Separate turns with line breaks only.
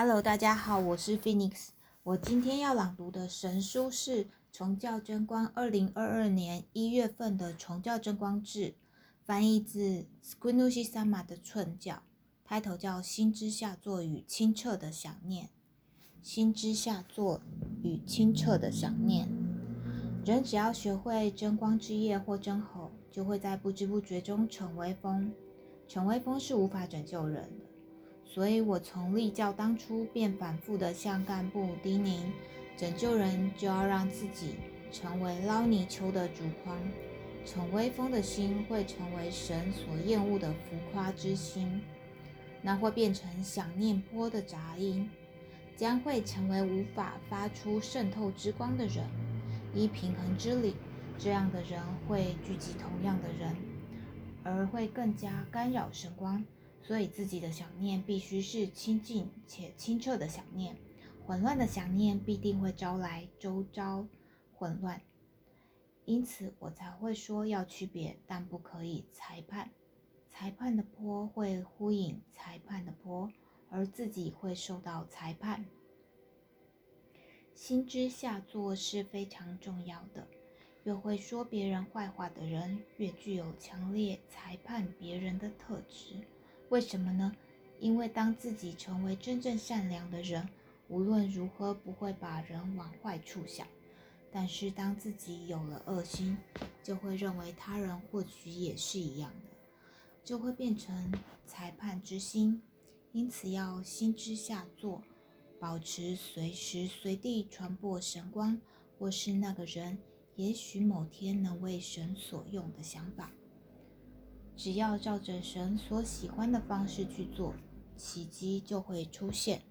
Hello，大家好，我是 Phoenix。我今天要朗读的神书是《崇教真光》二零二二年一月份的《崇教真光志》，翻译自 Squintusama 的寸教，开头叫“心之下作与清澈的想念”。心之下作与清澈的想念，人只要学会真光之夜或真吼，就会在不知不觉中成为风。成为风是无法拯救人的。所以我从立教当初便反复地向干部叮咛：拯救人就要让自己成为捞泥鳅的竹筐。逞威风的心会成为神所厌恶的浮夸之心，那会变成想念波的杂音，将会成为无法发出渗透之光的人。依平衡之理，这样的人会聚集同样的人，而会更加干扰神光。所以自己的想念必须是清净且清澈的想念，混乱的想念必定会招来周遭混乱。因此我才会说要区别，但不可以裁判。裁判的波会呼应裁判的波，而自己会受到裁判。心之下作是非常重要的。越会说别人坏话的人，越具有强烈裁判别人的特质。为什么呢？因为当自己成为真正善良的人，无论如何不会把人往坏处想；但是当自己有了恶心，就会认为他人或许也是一样的，就会变成裁判之心。因此要心之下作，保持随时随地传播神光，或是那个人也许某天能为神所用的想法。只要照着神所喜欢的方式去做，奇迹就会出现。